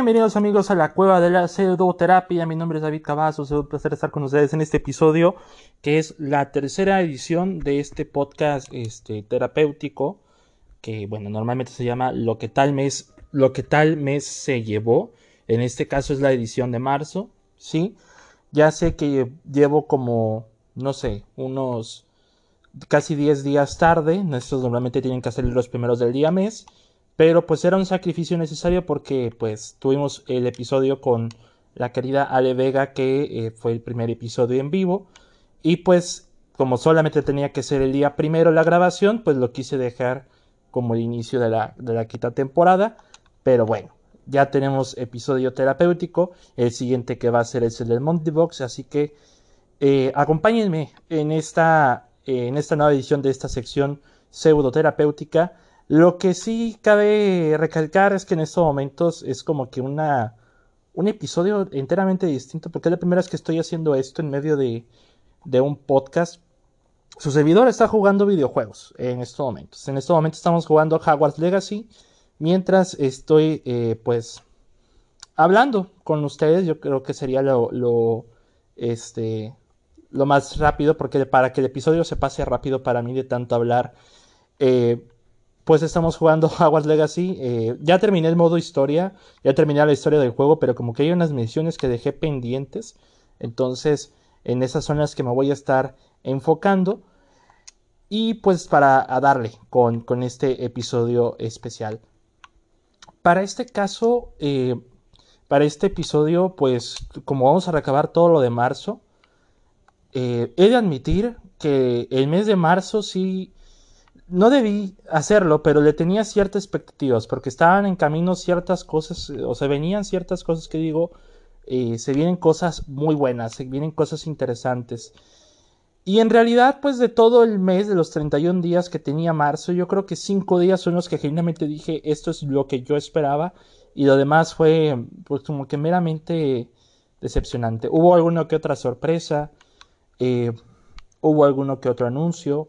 Bienvenidos amigos a la cueva de la pseudoterapia. Mi nombre es David Cavazos. Es un placer estar con ustedes en este episodio, que es la tercera edición de este podcast este, terapéutico, que bueno, normalmente se llama Lo que tal mes, lo que tal mes se llevó. En este caso es la edición de marzo, ¿sí? Ya sé que llevo como, no sé, unos casi 10 días tarde. Estos normalmente tienen que hacer los primeros del día mes. Pero pues era un sacrificio necesario porque pues tuvimos el episodio con la querida Ale Vega que eh, fue el primer episodio en vivo. Y pues como solamente tenía que ser el día primero la grabación, pues lo quise dejar como el inicio de la, de la quinta temporada. Pero bueno, ya tenemos episodio terapéutico. El siguiente que va a ser es el del Monty Box. Así que eh, acompáñenme en esta, en esta nueva edición de esta sección pseudoterapéutica lo que sí cabe recalcar es que en estos momentos es como que una un episodio enteramente distinto porque es la primera vez que estoy haciendo esto en medio de, de un podcast. Su servidor está jugando videojuegos en estos momentos. En estos momentos estamos jugando Hogwarts Legacy mientras estoy eh, pues hablando con ustedes. Yo creo que sería lo, lo, este, lo más rápido porque para que el episodio se pase rápido para mí de tanto hablar. Eh, pues estamos jugando Hogwarts Legacy. Eh, ya terminé el modo historia, ya terminé la historia del juego, pero como que hay unas misiones que dejé pendientes. Entonces, en esas zonas que me voy a estar enfocando. Y pues para darle con, con, este episodio especial. Para este caso, eh, para este episodio, pues como vamos a recabar todo lo de marzo, eh, he de admitir que el mes de marzo sí no debí hacerlo, pero le tenía ciertas expectativas, porque estaban en camino ciertas cosas, o se venían ciertas cosas que digo, eh, se vienen cosas muy buenas, se vienen cosas interesantes. Y en realidad, pues de todo el mes, de los 31 días que tenía marzo, yo creo que 5 días son los que genuinamente dije, esto es lo que yo esperaba, y lo demás fue, pues como que meramente decepcionante. Hubo alguna que otra sorpresa, eh, hubo alguno que otro anuncio,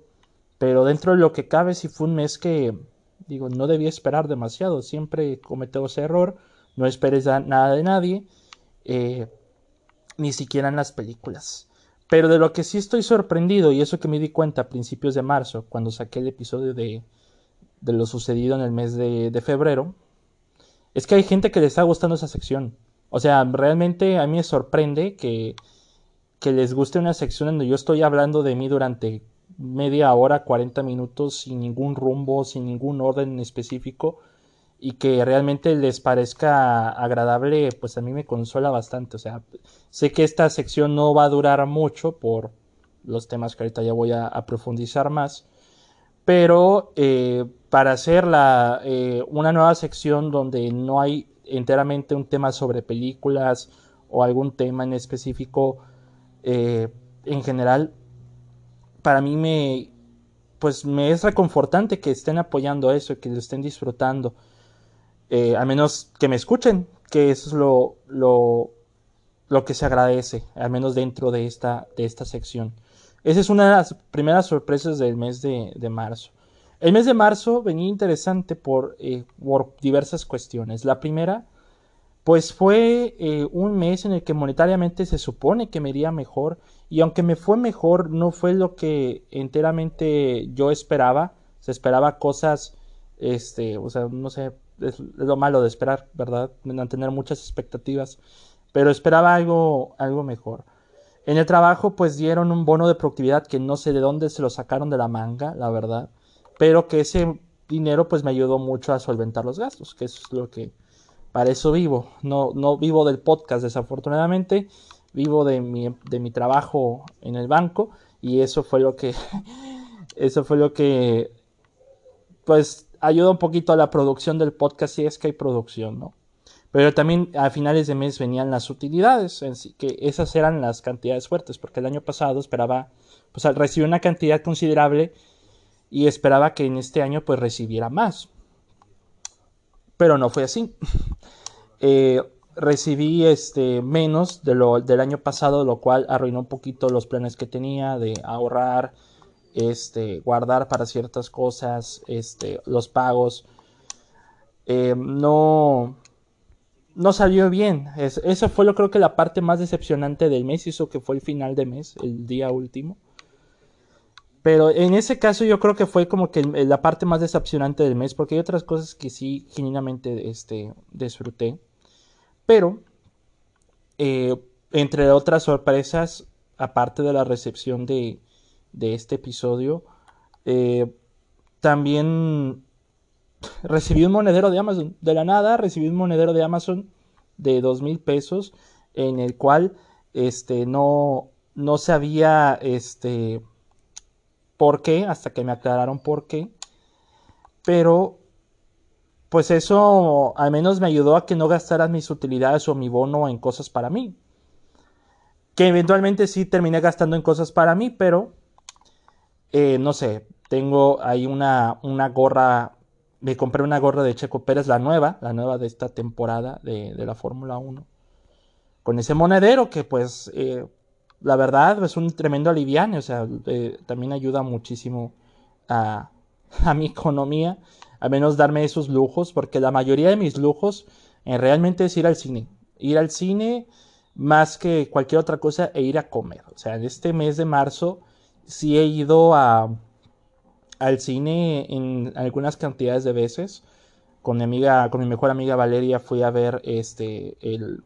pero dentro de lo que cabe, si fue un mes que, digo, no debía esperar demasiado. Siempre cometo ese error. No esperes nada de nadie. Eh, ni siquiera en las películas. Pero de lo que sí estoy sorprendido, y eso que me di cuenta a principios de marzo, cuando saqué el episodio de, de lo sucedido en el mes de, de, febrero, es que hay gente que le está gustando esa sección. O sea, realmente a mí me sorprende que, que les guste una sección donde yo estoy hablando de mí durante media hora, 40 minutos sin ningún rumbo, sin ningún orden específico y que realmente les parezca agradable, pues a mí me consola bastante. O sea, sé que esta sección no va a durar mucho por los temas que ahorita ya voy a, profundizar más, pero eh, para hacer la, eh, una nueva sección donde no hay enteramente un tema sobre películas o algún tema en específico, eh, en general para mí me, pues me es reconfortante que estén apoyando eso, que lo estén disfrutando. Eh, al menos que me escuchen, que eso es lo, lo, lo, que se agradece, al menos dentro de esta, de esta sección. Esa es una de las primeras sorpresas del mes de, de marzo. El mes de marzo venía interesante por, eh, por diversas cuestiones. La primera, pues fue eh, un mes en el que monetariamente se supone que me iría mejor y aunque me fue mejor no fue lo que enteramente yo esperaba. Se esperaba cosas este o sea no sé es, lo malo de esperar verdad de tener muchas expectativas pero esperaba algo algo mejor. En el trabajo pues dieron un bono de productividad que no sé de dónde se lo sacaron de la manga la verdad pero que ese dinero pues me ayudó mucho a solventar los gastos que es lo que para eso vivo. No, no vivo del podcast, desafortunadamente. Vivo de mi, de mi trabajo en el banco. Y eso fue lo que. Eso fue lo que. Pues ayuda un poquito a la producción del podcast. Si es que hay producción, ¿no? Pero también a finales de mes venían las utilidades. Que esas eran las cantidades fuertes. Porque el año pasado esperaba. Pues recibir una cantidad considerable. Y esperaba que en este año pues recibiera más pero no fue así. Eh, recibí este, menos de lo, del año pasado, lo cual arruinó un poquito los planes que tenía de ahorrar, este, guardar para ciertas cosas, este, los pagos. Eh, no, no salió bien. eso fue lo creo que la parte más decepcionante del mes, eso que fue el final de mes, el día último. Pero en ese caso yo creo que fue como que la parte más decepcionante del mes, porque hay otras cosas que sí genuinamente este, disfruté. Pero, eh, entre otras sorpresas, aparte de la recepción de, este episodio, eh, también recibí un monedero de Amazon. De la nada recibí un monedero de Amazon de dos mil pesos en el cual este no no sabía este por qué hasta que me aclararon por qué pero pues eso al menos me ayudó a que no gastara mis utilidades o mi bono en cosas para mí que eventualmente sí terminé gastando en cosas para mí pero eh, no sé tengo ahí una, una gorra me compré una gorra de Checo Pérez, la nueva, la nueva de esta temporada de, la Fórmula 1. Con ese monedero que pues eh, la verdad es un tremendo aliviane, o sea, eh, también ayuda muchísimo a, a, mi economía, a menos darme esos lujos, porque la mayoría de mis lujos eh, realmente es ir al cine. Ir al cine más que cualquier otra cosa e ir a comer. O sea, en este mes de marzo sí he ido a al cine en algunas cantidades de veces. Con mi amiga, con mi mejor amiga Valeria fui a ver este el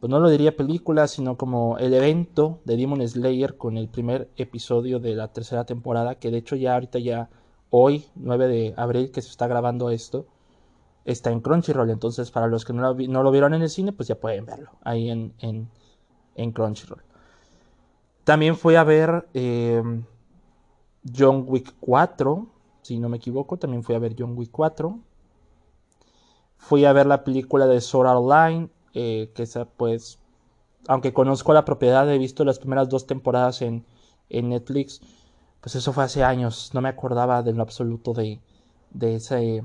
pues no lo diría película, sino como el evento de Demon Slayer con el primer episodio de la tercera temporada, que de hecho ya ahorita ya hoy, 9 de abril, que se está grabando esto, está en Crunchyroll. Entonces, para los que no lo, no lo vieron en el cine, pues ya pueden verlo ahí en, en, en Crunchyroll. También fui a ver eh, John Wick 4, si no me equivoco, también fui a ver John Wick 4. Fui a ver la película de Sword Online, eh, que esa pues, aunque conozco la propiedad, he visto las primeras dos temporadas en, Netflix, pues eso fue hace años, no me acordaba de lo absoluto de, de ese...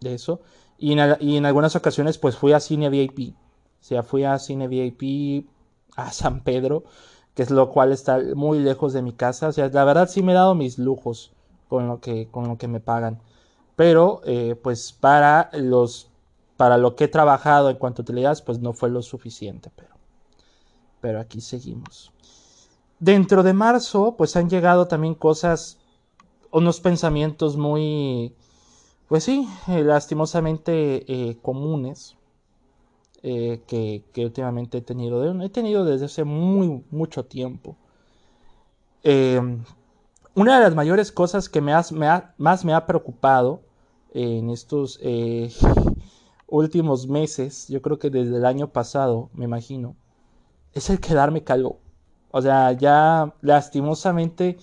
De eso. Y en, algunas ocasiones pues fui a cine VIP. O sea, fui a cine VIP a San Pedro que es lo cual está muy lejos de mi casa. O sea, la verdad sí me he dado mis lujos con lo que, con lo que me pagan. Pero, eh, pues para los, para lo que he trabajado en cuanto a utilidades, pues no fue lo suficiente. Pero, pero aquí seguimos. Dentro de marzo, pues han llegado también cosas, unos pensamientos muy, pues sí, eh, lastimosamente eh, comunes eh, que, últimamente he tenido. He tenido desde hace muy, mucho tiempo. Em, una de las mayores cosas que más me ha preocupado en estos últimos meses, yo creo que desde el año pasado, me imagino, es el quedarme calvo. O sea, ya lastimosamente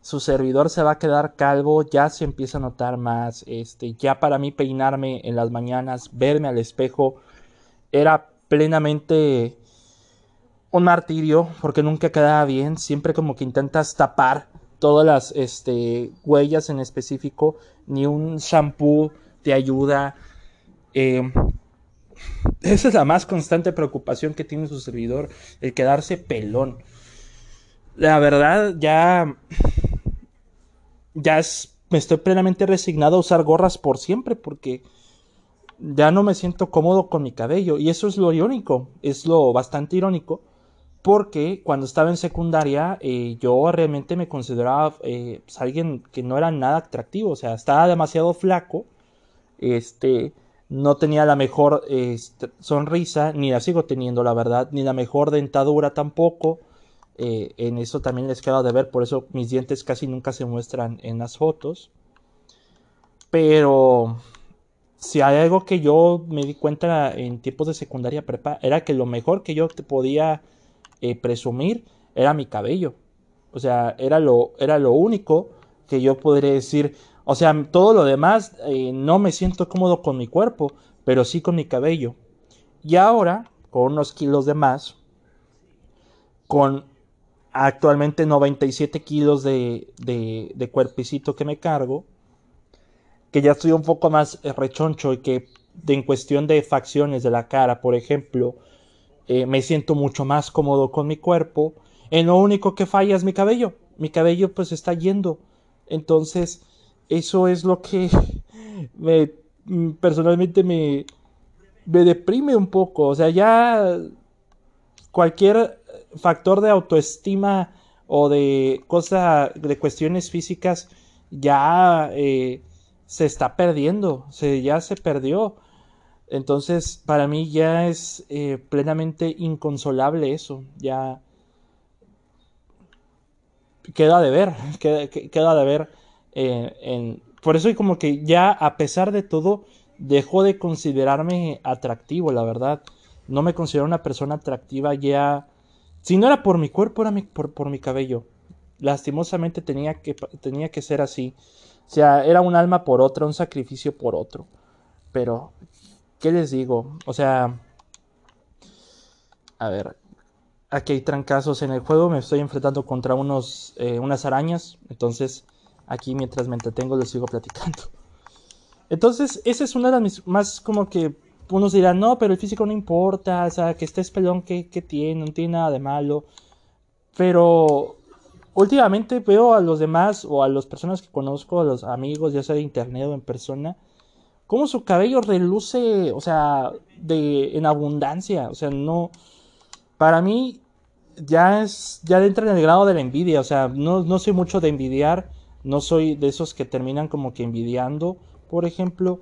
su servidor se va a quedar calvo, ya se empieza a notar más, este, ya para mí peinarme en las mañanas, verme al espejo, era plenamente un martirio porque nunca quedaba bien, siempre como que intentas tapar todas las este, huellas en específico, ni un shampoo te ayuda. Eh, esa es la más constante preocupación que tiene su servidor, el quedarse pelón. La verdad, ya. Ya es, me estoy plenamente resignado a usar gorras por siempre porque ya no me siento cómodo con mi cabello. Y eso es lo irónico, es lo bastante irónico, porque cuando estaba en secundaria eh, yo realmente me consideraba eh, pues, alguien que no era nada atractivo, o sea, estaba demasiado flaco, este, no tenía la mejor este, sonrisa, ni la sigo teniendo, la verdad, ni la mejor dentadura tampoco. Eh, en eso también les queda de ver, por eso mis dientes casi nunca se muestran en las fotos. Pero si hay algo que yo me di cuenta en tiempos de secundaria prepa, era que lo mejor que yo te podía eh, presumir era mi cabello. O sea, era lo, era lo único que yo podría decir. O sea, todo lo demás eh, no me siento cómodo con mi cuerpo, pero sí con mi cabello. Y ahora, con unos kilos de más, con actualmente 97 kilos de, de, cuerpecito que me cargo, que ya estoy un poco más eh, rechoncho y que en cuestión de facciones de la cara, por ejemplo, eh, me siento mucho más cómodo con mi cuerpo. En lo único que falla es mi cabello. Mi cabello pues está yendo. Entonces, eso es lo que me, mm, personalmente me, me deprime un poco. O sea, ya cualquier factor de autoestima o de cosas, de cuestiones físicas, ya eh, se está perdiendo, se, ya se perdió. Entonces, para mí ya es eh, plenamente inconsolable eso. Ya queda de ver, queda, queda de ver. Eh, en... Por eso, como que ya, a pesar de todo, dejó de considerarme atractivo, la verdad. No me considero una persona atractiva ya. Si no era por mi cuerpo, era por, mi cabello. Lastimosamente tenía que, tenía que ser así. O sea, era un alma por otra, un sacrificio por otro. Pero, ¿qué les digo? O sea, a ver, aquí hay trancazos en el juego, me estoy enfrentando contra unos, eh, unas arañas, entonces aquí mientras me entretengo les sigo platicando. Entonces, esa es una de las más como que unos dirán, no, pero el físico no importa, o sea, que estés pelón, ¿qué, qué tiene? No tiene nada de malo. Pero últimamente veo a los demás o a las personas que conozco, a los amigos, ya sea de internet o en persona, como su cabello reluce, o sea, de en abundancia, o sea, no para mí ya es ya entra en el grado de la envidia, o sea, no, no soy mucho de envidiar, no soy de esos que terminan como que envidiando, por ejemplo,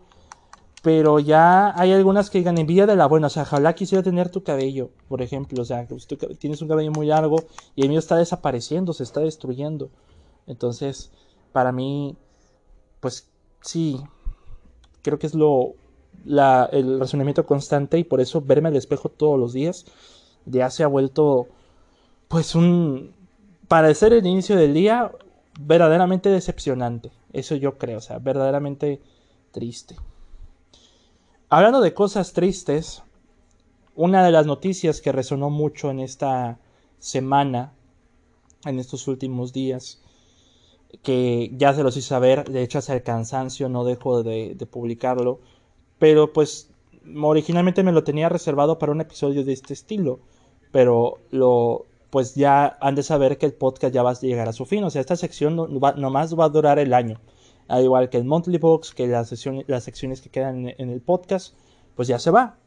pero ya hay algunas que digan envidia de la buena, o sea, ojalá quisiera tener tu cabello, por ejemplo, o sea, que tú tienes un cabello muy largo y el mío está desapareciendo, se está destruyendo. Entonces, para mí, pues sí, creo que es lo, el razonamiento constante y por eso verme al espejo todos los días ya se ha vuelto, pues un, para ser el inicio del día, verdaderamente decepcionante. Eso yo creo, o sea, verdaderamente triste. Hablando de cosas tristes, una de las noticias que resonó mucho en esta semana, en estos últimos días, que ya se los hice saber, de hecho hasta el cansancio no dejo de, publicarlo, pero pues originalmente me lo tenía reservado para un episodio de este estilo, pero lo pues ya han de saber que el podcast ya va a llegar a su fin, o sea, esta sección no, nomás va a durar el año al igual que el Monthly Box, que las, las secciones que quedan en, el podcast, pues ya se va.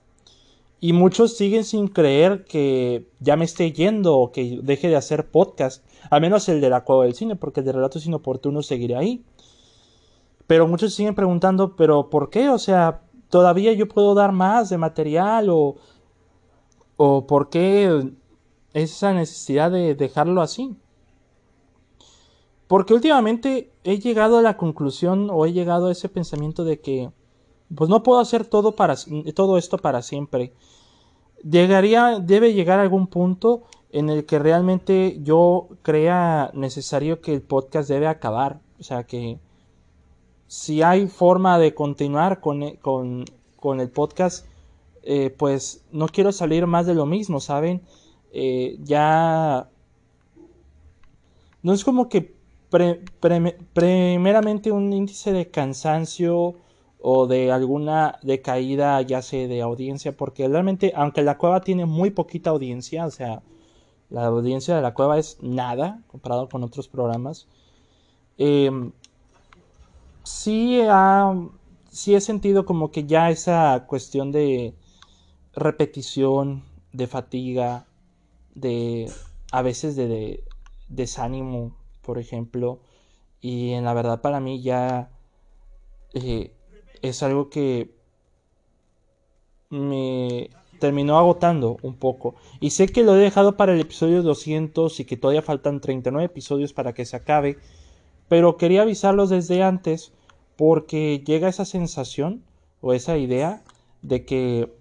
Y muchos siguen sin creer que ya me esté yendo o que deje de hacer podcast. Al menos el de la cueva del cine, porque el de relatos inoportunos seguirá ahí. Pero muchos siguen preguntando, ¿pero por qué? O sea, todavía yo puedo dar más de material o, o por qué esa necesidad de dejarlo así. Porque últimamente he llegado a la conclusión o he llegado a ese pensamiento de que pues no puedo hacer todo para todo esto para siempre. Llegaría debe llegar a algún punto en el que realmente yo crea necesario que el podcast debe acabar, o sea que si hay forma de continuar con, e, con, con el podcast, eh, pues no quiero salir más de lo mismo, ¿saben? Eh, ya no es como que primeramente un índice de cansancio o de alguna decaída ya sea de audiencia, porque realmente, aunque la cueva tiene muy poquita audiencia, o sea, la audiencia de la cueva es nada comparado con otros programas, em, sí, sí he sentido como que ya esa cuestión de repetición, de fatiga, de a veces de desánimo por ejemplo, y en la verdad para mí ya eh, es algo que me terminó agotando un poco. Y sé que lo he dejado para el episodio 200 y que todavía faltan 39 episodios para que se acabe, pero quería avisarlos desde antes porque llega esa sensación o esa idea de que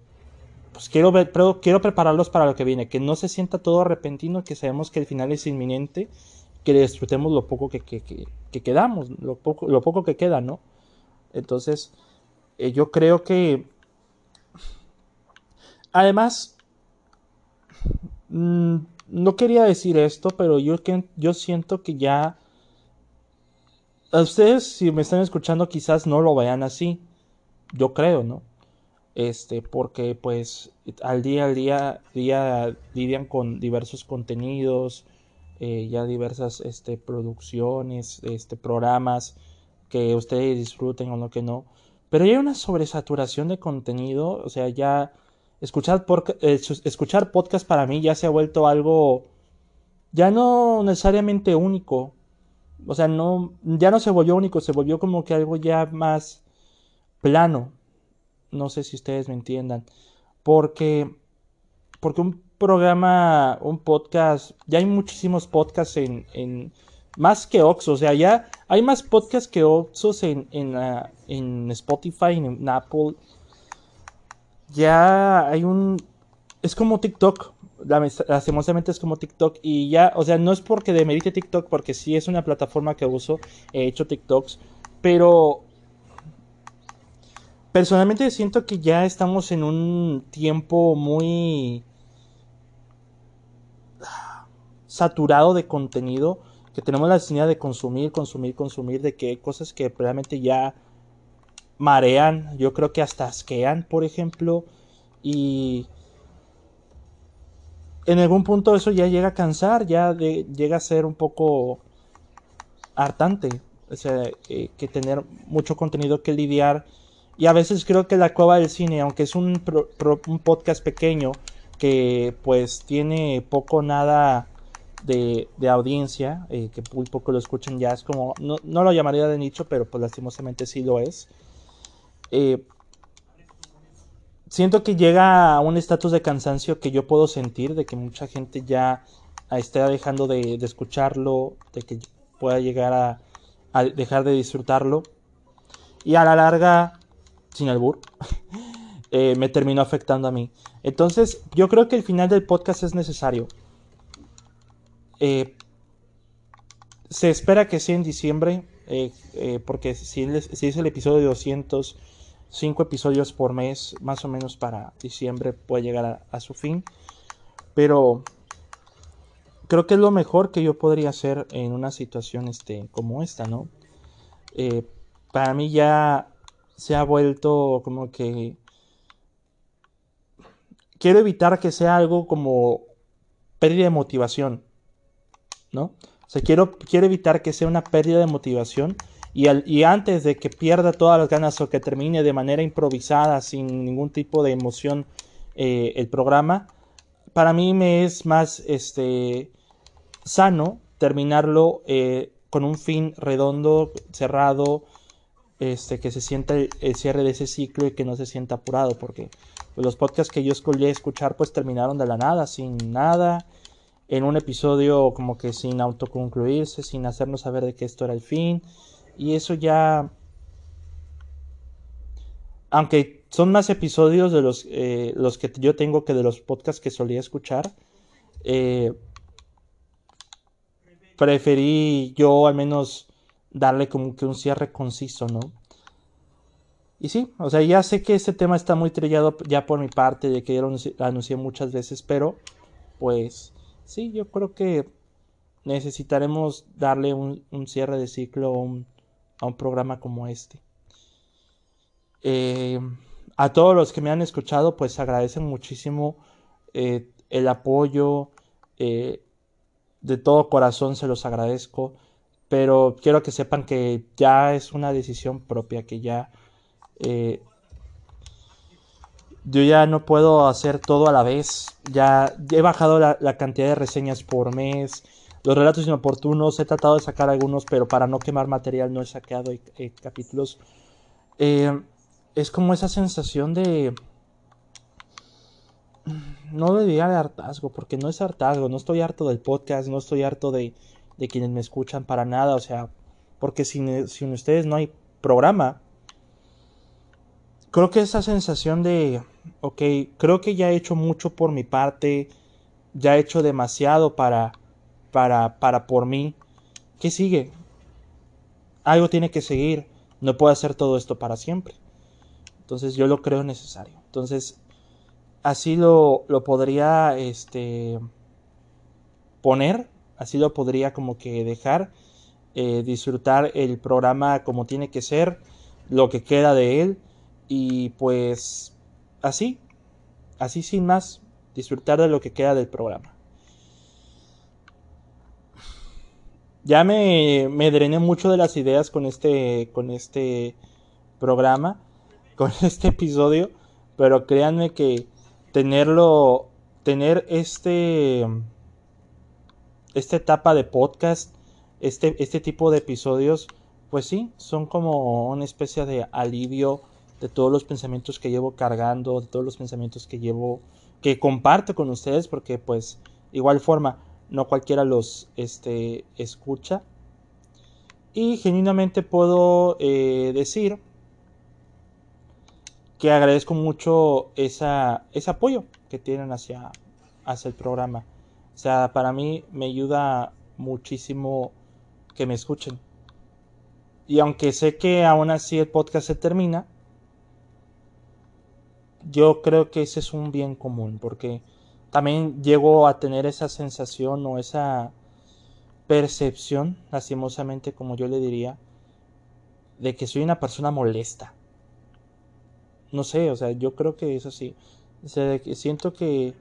pues quiero ver, pero quiero prepararlos para lo que viene, que no se sienta todo repentino, que sabemos que el final es inminente que disfrutemos lo poco que, quedamos, lo poco, lo poco que queda, ¿no? Entonces, eh, yo creo que... Además, mm, no quería decir esto, pero yo, yo siento que ya... A ustedes, si me están escuchando, quizás no lo vean así. Yo creo, ¿no? Este, porque pues al día al día, día lidian con diversos contenidos, eh, ya diversas este, producciones, este, programas que ustedes disfruten o no que no. Pero hay una sobresaturación de contenido, o sea, ya escuchar, eh, escuchar podcast para mí ya se ha vuelto algo ya no necesariamente único. O sea, no, ya no se volvió único, se volvió como que algo ya más plano. No sé si ustedes me entiendan. Porque, porque un programa, un podcast, ya hay muchísimos podcasts en, en más que Oxo, o sea, ya hay más podcasts que Oxos en, en, ah, en Spotify, en Apple. Ya hay un, es como TikTok, lastimosamente es como TikTok y ya, o sea, no es porque demerite TikTok, porque sí es una plataforma que uso, he hecho TikToks, pero personalmente siento que ya estamos en un tiempo muy saturado de contenido, que tenemos la necesidad de consumir, consumir, consumir, de que cosas que realmente ya marean, yo creo que hasta asquean, por ejemplo, y en algún punto eso ya llega a cansar, ya llega a ser un poco hartante. O sea, eh, que tener mucho contenido que lidiar. Y a veces creo que la cueva del cine, aunque es un, un podcast pequeño, que pues tiene poco nada de, audiencia, eh, que muy poco lo escuchan ya, es como, no, no, lo llamaría de nicho, pero pues lastimosamente sí lo es. Eh, siento que llega a un estatus de cansancio que yo puedo sentir, de que mucha gente ya está dejando de, escucharlo, de que pueda llegar a, dejar de disfrutarlo. Y a la larga, sin albur, eh, me terminó afectando a mí. Entonces, yo creo que el final del podcast es necesario. Eh, se espera que sea en diciembre, eh, porque si, es el episodio de 200 cinco episodios por mes, más o menos para diciembre puede llegar a, su fin. Pero creo que es lo mejor que yo podría hacer en una situación este, como esta, ¿no? Eh, para mí ya se ha vuelto como que quiero evitar que sea algo como pérdida de motivación, ¿no? O sea, quiero, quiero evitar que sea una pérdida de motivación y, antes de que pierda todas las ganas o que termine de manera improvisada, sin ningún tipo de emoción, eh, el programa, para mí me es más este, sano terminarlo eh, con un fin redondo, cerrado, este, que se sienta el, cierre de ese ciclo y que no se sienta apurado, porque los podcasts que yo escogí escuchar pues terminaron de la nada, sin nada, en un episodio como que sin autoconcluirse, sin hacernos saber de que esto era el fin, y eso ya... Aunque son más episodios de los, eh, los que yo tengo que de los podcasts que solía escuchar. Eh, preferí yo al menos darle como que un cierre conciso, ¿no? Y sí, o sea, ya sé que este tema está muy trillado ya por mi parte, de que ya lo anuncié muchas veces, pero pues sí, yo creo que necesitaremos darle un, un cierre de ciclo, un, a un programa como este. Eh, a todos los que me han escuchado, pues agradecen muchísimo eh, el apoyo. Eh, de todo corazón se los agradezco. Pero quiero que sepan que ya es una decisión propia, que ya yo ya no puedo hacer todo a la vez. Ya he bajado la cantidad de reseñas por mes. Los relatos inoportunos, he tratado de sacar algunos, pero para no quemar material no he sacado eh, capítulos. Eh, es como esa sensación de... No diría de hartazgo, porque no es hartazgo, no estoy harto del podcast, no estoy harto de, quienes me escuchan para nada, o sea, porque sin ustedes no hay programa. Creo que esa sensación de, ok, creo que ya he hecho mucho por mi parte, ya he hecho demasiado para para, para por mí. ¿Qué sigue? Algo tiene que seguir. No puedo hacer todo esto para siempre. Entonces yo lo creo necesario. Entonces así lo, lo podría este, poner, así lo podría como que dejar, eh, disfrutar el programa como tiene que ser, lo que queda de él y pues así, así sin más, disfrutar de lo que queda del programa. ya me, me drené mucho de las ideas con este, con este programa. con este episodio, pero créanme que tenerlo, tener este, esta etapa de podcast, este, este tipo de episodios, pues sí, son como una especie de alivio de todos los pensamientos que llevo cargando, de todos los pensamientos que llevo, que comparto con ustedes, porque pues igual forma, no cualquiera los este, escucha. Y genuinamente puedo eh, decir que agradezco mucho esa, ese apoyo que tienen hacia, hacia el programa. O sea, para mí me ayuda muchísimo que me escuchen. Y aunque sé que aún así el podcast se termina, yo creo que ese es un bien común, porque también llego a tener esa sensación o esa percepción, lastimosamente como yo le diría, de que soy una persona molesta. No sé, o sea, yo creo que es así. O sea, siento que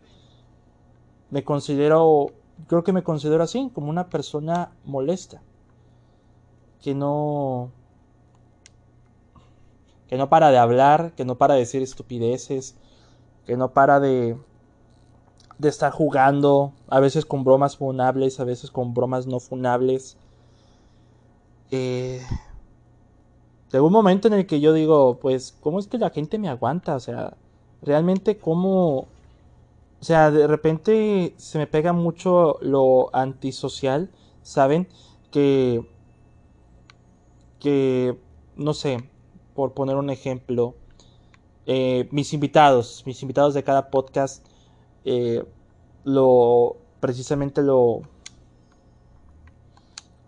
me considero, creo que me considero así, como una persona molesta. Que no, que no para de hablar, que no para de decir estupideces, que no para de, de estar jugando, a veces con bromas funables, a veces con bromas no funables. Eh, un momento en el que yo digo, pues, ¿cómo es que la gente me aguanta? O sea, realmente cómo... O sea, de repente se me pega mucho lo antisocial, ¿saben? Que... Que... No sé, por poner un ejemplo, eh, mis invitados, mis invitados de cada podcast, eh, lo precisamente lo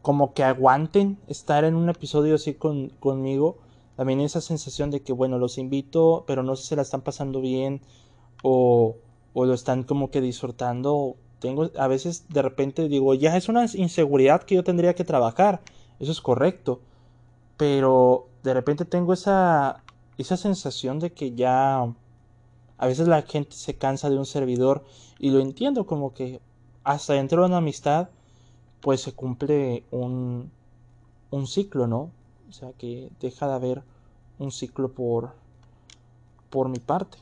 como que aguanten estar en un episodio así con, conmigo. También esa sensación de que, bueno, los invito, pero no sé si se la están pasando bien o, o lo están como que disfrutando. Tengo, a veces de repente digo, ya es una inseguridad que yo tendría que trabajar. Eso es correcto. Pero de repente tengo esa, esa sensación de que ya a veces la gente se cansa de un servidor y lo entiendo como que hasta dentro de una amistad pues se cumple un, un ciclo, ¿no? O sea que deja de haber un ciclo por, por mi parte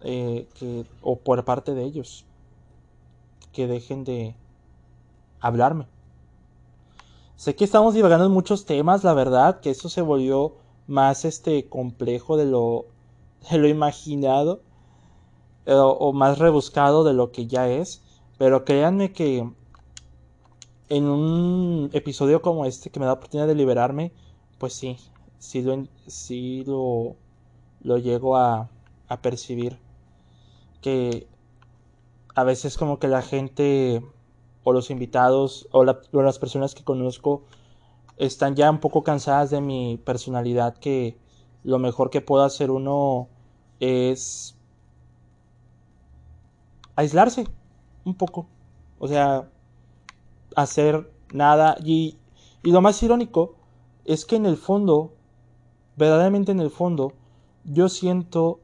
eh, que, o por parte de ellos que dejen de hablarme. Sé que estamos divagando en muchos temas, la verdad, que eso se volvió más este complejo de lo, de lo imaginado eh, o, más rebuscado de lo que ya es. Pero créanme que en un episodio como este que me da oportunidad de liberarme, pues sí, sí lo, sí lo, lo llego a, a percibir. Que a veces como que la gente o los invitados o las personas que conozco están ya un poco cansadas de mi personalidad que lo mejor que puedo hacer uno es aislarse un poco. O sea, hacer nada. Y, y lo más irónico es que en el fondo, verdaderamente en el fondo, yo siento,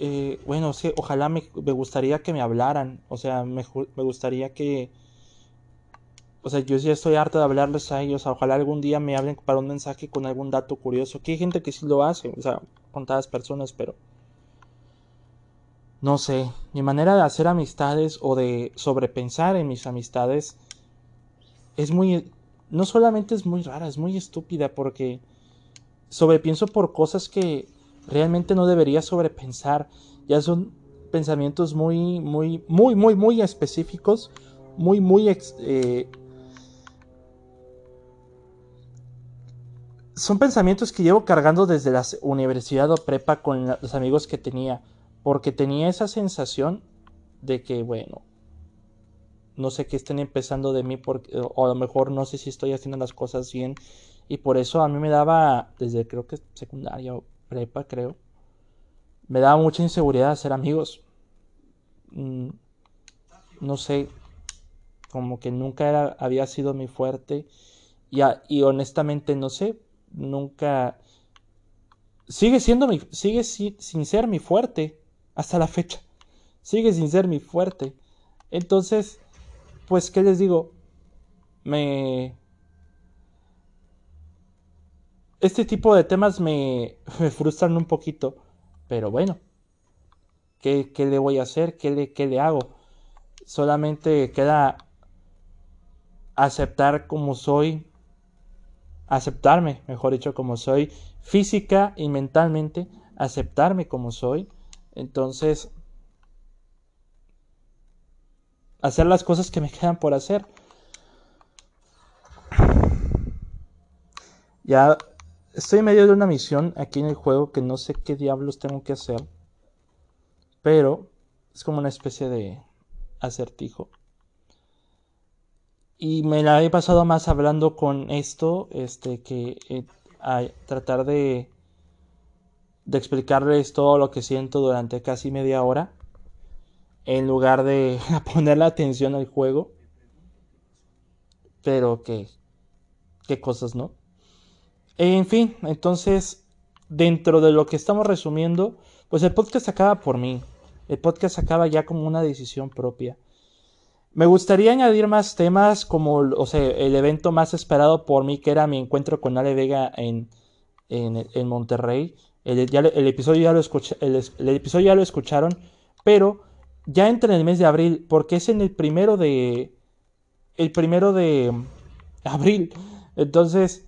eh, bueno, sí, ojalá me, me, gustaría que me hablaran. O sea, me, me gustaría que o sea, yo ya estoy harto de hablarles a ellos. Ojalá algún día me hablen para un mensaje con algún dato curioso. Que hay gente que sí lo hace, o sea, contadas personas, pero. No sé, mi manera de hacer amistades o de sobrepensar en mis amistades es muy. No solamente es muy rara, es muy estúpida porque sobrepienso por cosas que realmente no debería sobrepensar. Ya son pensamientos muy, muy, muy, muy, muy específicos, muy, muy eh, son pensamientos que llevo cargando desde la universidad o prepa con los amigos que tenía, porque tenía esa sensación de que, bueno, no sé qué estén empezando de mí, porque, o a lo mejor no sé si estoy haciendo las cosas bien, y por eso a mí me daba, desde creo que secundaria o prepa, creo, me daba mucha inseguridad hacer amigos. Mm, no sé, como que nunca era, había sido mi fuerte, y, y honestamente no sé, nunca sigue siendo mi sigue sin ser mi fuerte hasta la fecha. Sigue sin ser mi fuerte. Entonces, pues qué les digo? Me este tipo de temas me, me frustran un poquito, pero bueno, ¿qué, qué le voy a hacer? ¿Qué le, ¿Qué le hago? Solamente queda aceptar como soy, aceptarme, mejor dicho, como soy, física y mentalmente, aceptarme como soy. Entonces, hacer las cosas que me quedan por hacer. Ya estoy en medio de una misión aquí en el juego que no sé qué diablos tengo que hacer. Pero es como una especie de acertijo. Y me la he pasado más hablando con esto, este, que eh, a tratar de, de explicarles todo lo que siento durante casi media hora. En lugar de poner la atención al juego. Pero que, qué cosas, ¿no? En fin, entonces, dentro de lo que estamos resumiendo, pues el podcast acaba por mí. El podcast acaba ya como una decisión propia. Me gustaría añadir más temas como, o sea, el evento más esperado por mí, que era mi encuentro con Ale Vega en, en, Monterrey. El, episodio ya lo escucharon, pero ya entra en el mes de abril, porque es en el primero de... El primero de abril. Entonces,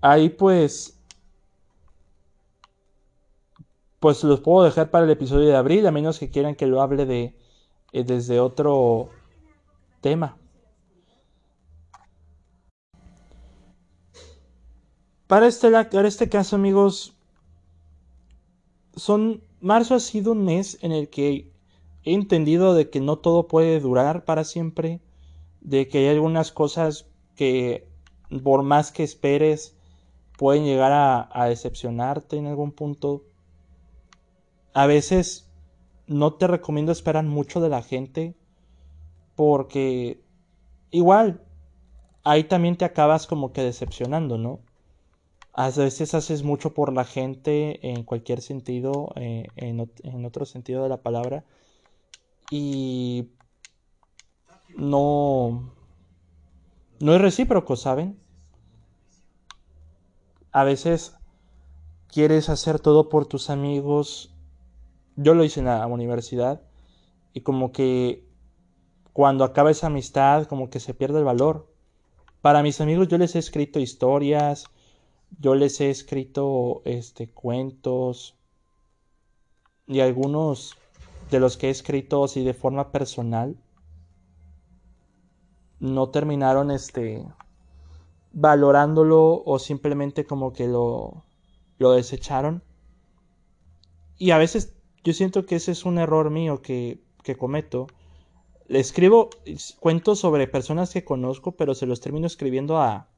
ahí pues pues los puedo dejar para el episodio de abril a menos que quieran que lo hable de eh, desde otro tema para este, para este caso amigos son marzo ha sido un mes en el que he entendido de que no todo puede durar para siempre de que hay algunas cosas que por más que esperes pueden llegar a, decepcionarte en algún punto. A veces no te recomiendo esperar mucho de la gente porque igual ahí también te acabas como que decepcionando, ¿no? A veces haces mucho por la gente en cualquier sentido, eh, en, en, otro sentido de la palabra, y no, no es recíproco, ¿saben? a veces quieres hacer todo por tus amigos. Yo lo hice en la universidad y como que cuando acaba esa amistad como que se pierde el valor. Para mis amigos yo les he escrito historias, yo les he escrito este cuentos y algunos de los que he escrito así de forma personal no terminaron este valorándolo o simplemente como que lo, lo desecharon. Y a veces yo siento que ese es un error mío que, que cometo. Le escribo cuentos sobre personas que conozco, pero se los termino escribiendo a,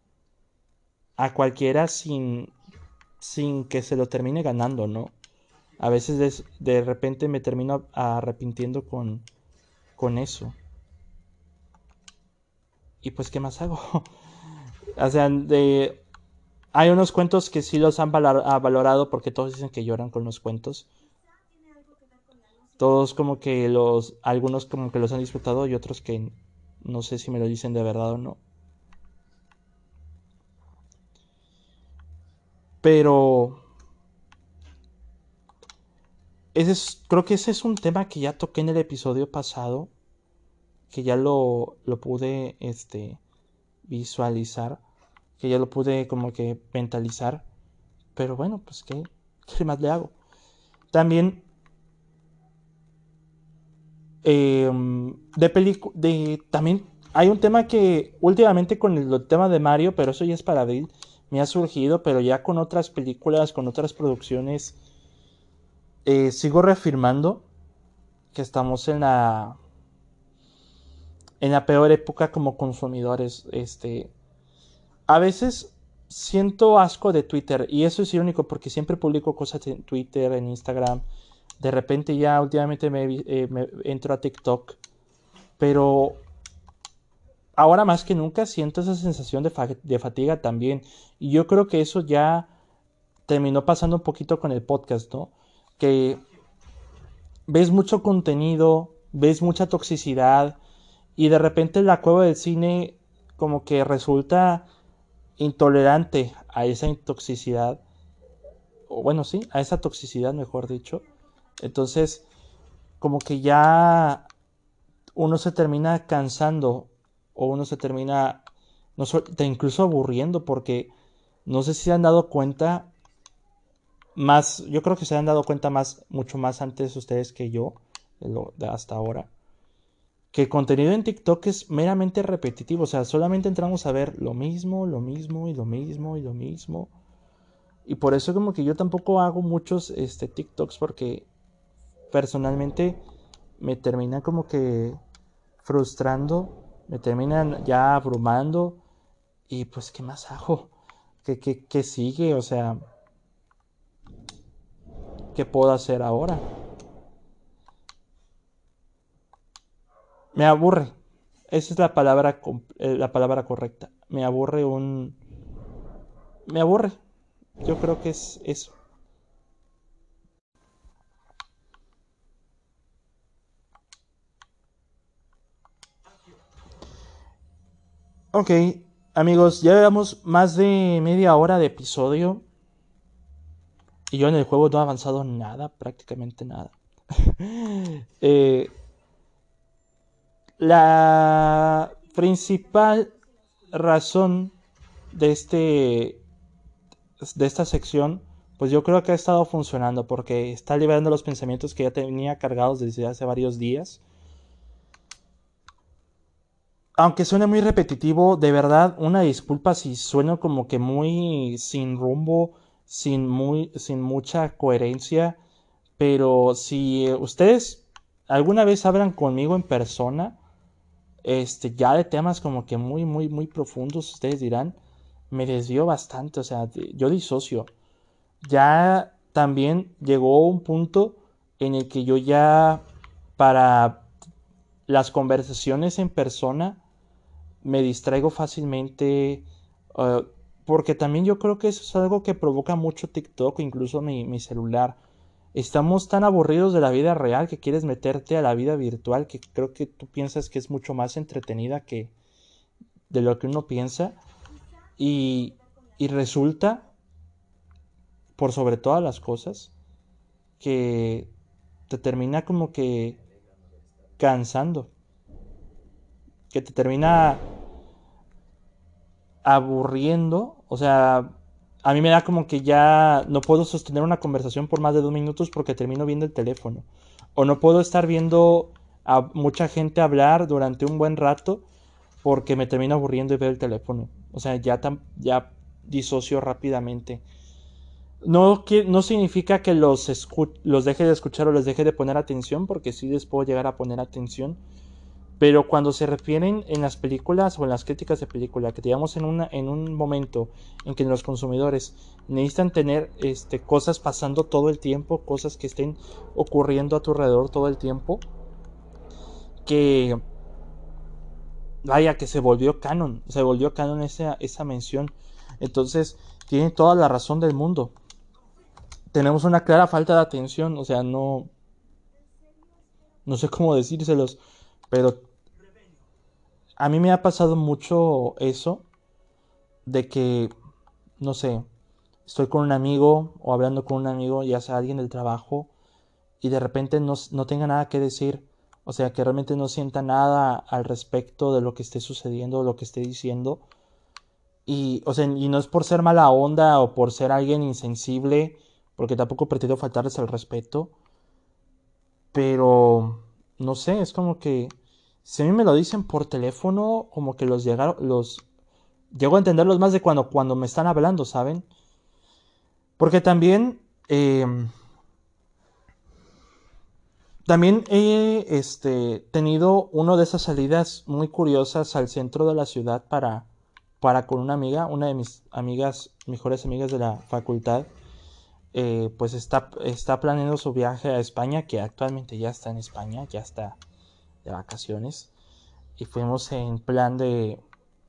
a cualquiera sin, sin que se lo termine ganando, ¿no? A veces de, de repente me termino arrepintiendo con, con eso. Y pues, ¿qué más hago? O sea, de, hay unos cuentos que sí los han valorado porque todos dicen que lloran con los cuentos. Todos como que los, algunos como que los han disfrutado y otros que no sé si me lo dicen de verdad o no. Pero ese es, creo que ese es un tema que ya toqué en el episodio pasado, que ya lo, lo pude este, visualizar, que ya lo pude como que mentalizar. Pero bueno, pues qué, qué más le hago. También em, de de también hay un tema que últimamente con el, tema de Mario, pero eso ya es para abril, me ha surgido, pero ya con otras películas, con otras producciones, eh, sigo reafirmando que estamos en la en la peor época como consumidores. Este, a veces siento asco de Twitter y eso es irónico porque siempre publico cosas en Twitter, en Instagram. De repente ya últimamente me, eh, entro a TikTok. Pero ahora más que nunca siento esa sensación de, de, fatiga también. Y yo creo que eso ya terminó pasando un poquito con el podcast, ¿no? Que ves mucho contenido, ves mucha toxicidad, y de repente la cueva del cine como que resulta intolerante a esa intoxicidad, o bueno, sí, a esa toxicidad, mejor dicho. Entonces, como que ya uno se termina cansando o uno se termina no, incluso aburriendo porque no sé si se han dado cuenta más, yo creo que se han dado cuenta más, mucho más antes ustedes que yo, de hasta ahora, que el contenido en TikTok es meramente repetitivo, o sea, solamente entramos a ver lo mismo, lo mismo y lo mismo y lo mismo. Y por eso como que yo tampoco hago muchos este, TikToks porque personalmente me termina como que frustrando, me terminan ya abrumando y pues ¿qué más hago? ¿Qué, qué, qué sigue? O sea, ¿qué puedo hacer ahora? Me aburre. Esa es la palabra, eh, la palabra correcta. Me aburre un... Me aburre. Yo creo que es eso. Ok, amigos, ya llevamos más de media hora de episodio. Y yo en el juego no he avanzado nada, prácticamente nada. Eh, la principal razón de este de esta sección, pues yo creo que ha estado funcionando porque está liberando los pensamientos que ya tenía cargados desde hace varios días. Aunque suene muy repetitivo, de verdad, una disculpa si sueno como que muy sin rumbo, sin muy sin mucha coherencia, pero si ustedes alguna vez hablan conmigo en persona, este, ya de temas como que muy, muy, muy profundos, ustedes dirán, me desvió bastante, o sea, yo disocio. Ya también llegó un punto en el que yo ya, para las conversaciones en persona, me distraigo fácilmente, uh, porque también yo creo que eso es algo que provoca mucho TikTok, incluso mi, mi celular Estamos tan aburridos de la vida real que quieres meterte a la vida virtual que creo que tú piensas que es mucho más entretenida que de lo que uno piensa. Y, y resulta, por sobre todas las cosas, que te termina como que cansando. Que te termina aburriendo. O sea, a mí me da como que ya no puedo sostener una conversación por más de dos minutos porque termino viendo el teléfono. O no puedo estar viendo a mucha gente hablar durante un buen rato porque me termino aburriendo y veo el teléfono. O sea, ya, ya disocio rápidamente. No, no significa que los, los deje de escuchar o les deje de poner atención, porque sí les puedo llegar a poner atención pero cuando se refieren en las películas o en las críticas de película, que digamos en, una, en un momento en que los consumidores necesitan tener este, cosas pasando todo el tiempo, cosas que estén ocurriendo a tu alrededor todo el tiempo, que vaya que se volvió canon, se volvió canon esa, esa mención. Entonces, tiene toda la razón del mundo. Tenemos una clara falta de atención, o sea, no no sé cómo decírselos, pero a mí me ha pasado mucho eso de que, no sé, estoy con un amigo o hablando con un amigo, ya sea alguien del trabajo, y de repente no, no tenga nada que decir, o sea, que realmente no sienta nada al respecto de lo que esté sucediendo lo que esté diciendo. Y, o sea, y no es por ser mala onda o por ser alguien insensible, porque tampoco pretendo faltarles al respeto. Pero, no sé, es como que si a mí me lo dicen por teléfono, como que los llegaron, los llego a entenderlos más de cuando, cuando me están hablando, ¿saben? Porque también, eh, también he este, tenido una de esas salidas muy curiosas al centro de la ciudad para, para con una amiga, una de mis amigas, mejores amigas de la facultad. Eh, pues está, está planeando su viaje a España, que actualmente ya está en España, ya está de vacaciones y fuimos en plan de,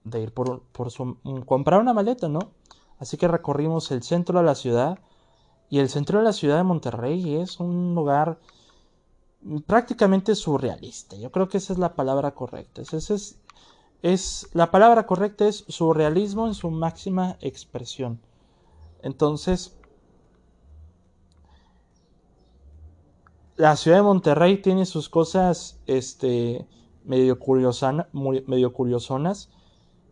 de ir por, por su, comprar una maleta, ¿no? Así que recorrimos el centro de la ciudad y el centro de la ciudad de Monterrey es un lugar prácticamente surrealista. Yo creo que esa es la palabra correcta. Ese es, es la palabra correcta es surrealismo en su máxima expresión. Entonces, la ciudad de Monterrey tiene sus cosas este, medio, medio curiosonas.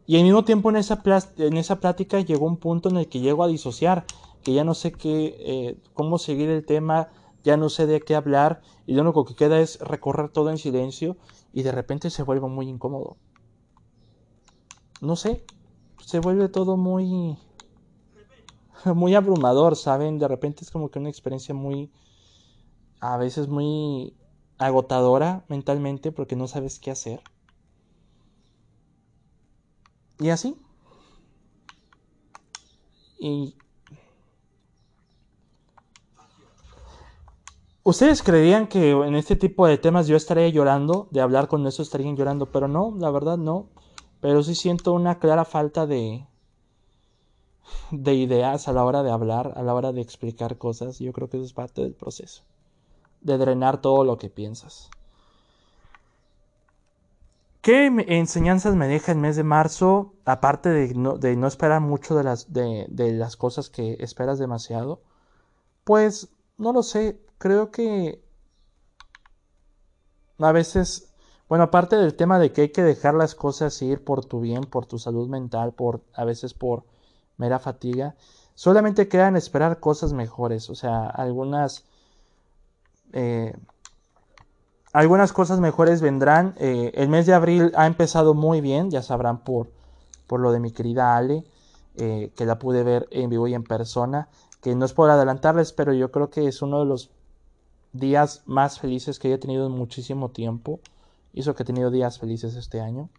Y al mismo tiempo en esa, en esa plática llegó un punto en el que llego a disociar, que ya no sé qué, eh, cómo seguir el tema, ya no sé de qué hablar, y lo único que queda es recorrer todo en silencio, y de repente se vuelve muy incómodo. No sé, se vuelve todo muy... muy abrumador, ¿saben? De repente es como que una experiencia muy... a veces muy agotadora mentalmente porque no sabes qué hacer. Y así. Y... ¿Ustedes creerían que en este tipo de temas yo estaría llorando? De hablar con eso estarían llorando, pero no, la verdad no. Pero sí siento una clara falta de, de ideas a la hora de hablar, a la hora de explicar cosas. Yo creo que eso es parte del proceso. De drenar todo lo que piensas. ¿Qué enseñanzas me deja el mes de marzo? Aparte de no, de no esperar mucho de las, de, las cosas que esperas demasiado. Pues no lo sé. Creo que a veces, bueno, aparte del tema de que hay que dejar las cosas ir por tu bien, por tu salud mental, por a veces por mera fatiga, solamente quedan esperar cosas mejores. O sea, algunas eh, algunas cosas mejores vendrán. Eh, el mes de abril ha empezado muy bien, ya sabrán por, por lo de mi querida Ale, eh, que la pude ver en vivo y en persona. Que no es por adelantarles, pero yo creo que es uno de los días más felices que he tenido en muchísimo tiempo. Hizo que he tenido días felices este año.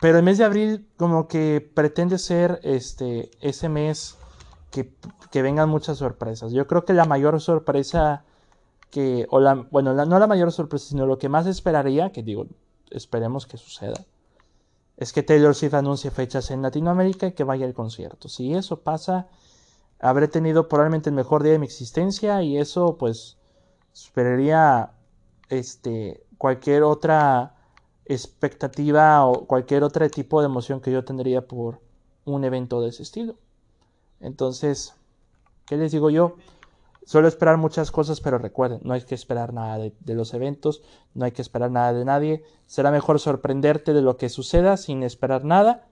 Pero el mes de abril como que pretende ser este, ese mes que, vengan muchas sorpresas. Yo creo que la mayor sorpresa que, o la, bueno, no la mayor sorpresa, sino lo que más esperaría, que digo, esperemos que suceda, es que Taylor Swift anuncie fechas en Latinoamérica y que vaya al concierto. Si eso pasa, habré tenido probablemente el mejor día de mi existencia y eso pues esperaría este cualquier otra expectativa o cualquier otro tipo de emoción que yo tendría por un evento de ese estilo. Entonces, ¿qué les digo yo? Suelo esperar muchas cosas, pero recuerden, no hay que esperar nada de, los eventos, no hay que esperar nada de nadie. Será mejor sorprenderte de lo que suceda sin esperar nada,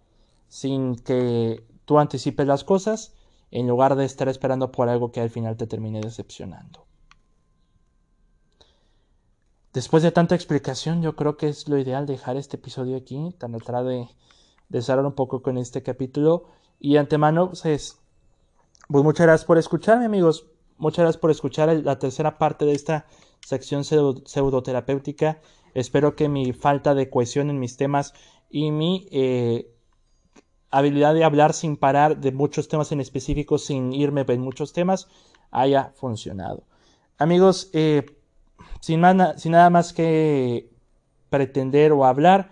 sin que tú anticipes las cosas, en lugar de estar esperando por algo que al final te termine decepcionando. Después de tanta explicación, yo creo que es lo ideal dejar este episodio aquí, tan tratar de, de cerrar un poco con este capítulo. Y antemano, pues, pues muchas gracias por escucharme, amigos. Muchas gracias por escuchar la tercera parte de esta sección pseudoterapéutica. Espero que mi falta de cohesión en mis temas y mi eh, habilidad de hablar sin parar de muchos temas en específico, sin irme en muchos temas, haya funcionado. Amigos, eh, sin, sin nada más que pretender o hablar,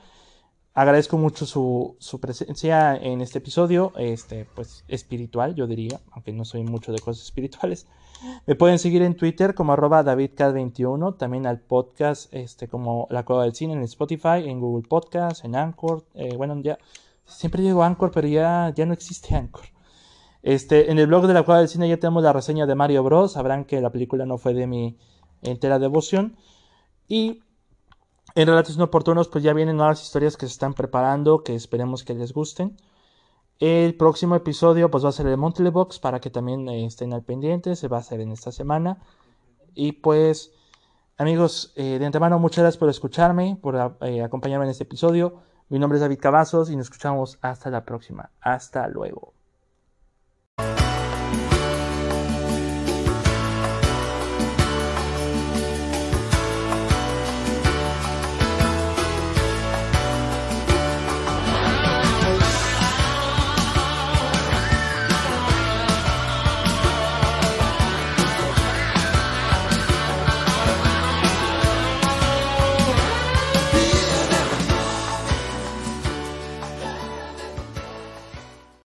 Agradezco mucho su, presencia en este episodio, este, pues espiritual, yo diría, aunque no soy mucho de cosas espirituales. Me pueden seguir en Twitter como arroba DavidCat21, también al podcast este, como La Cueva del Cine en Spotify, en Google Podcast, en Anchor. Eh, bueno, ya siempre digo Anchor, pero ya, ya no existe Anchor. Este, en el blog de La Cueva del Cine ya tenemos la reseña de Mario Bros. Sabrán que la película no fue de mi entera devoción. Y en Relatos Inoportunos, pues ya vienen nuevas historias que se están preparando, que esperemos que les gusten. El próximo episodio, pues va a ser el Monthly Box para que también eh, estén al pendiente. Se va a hacer en esta semana. Y pues, amigos, eh, de antemano, muchas gracias por escucharme, por eh, acompañarme en este episodio. Mi nombre es David Cavazos y nos escuchamos hasta la próxima. Hasta luego.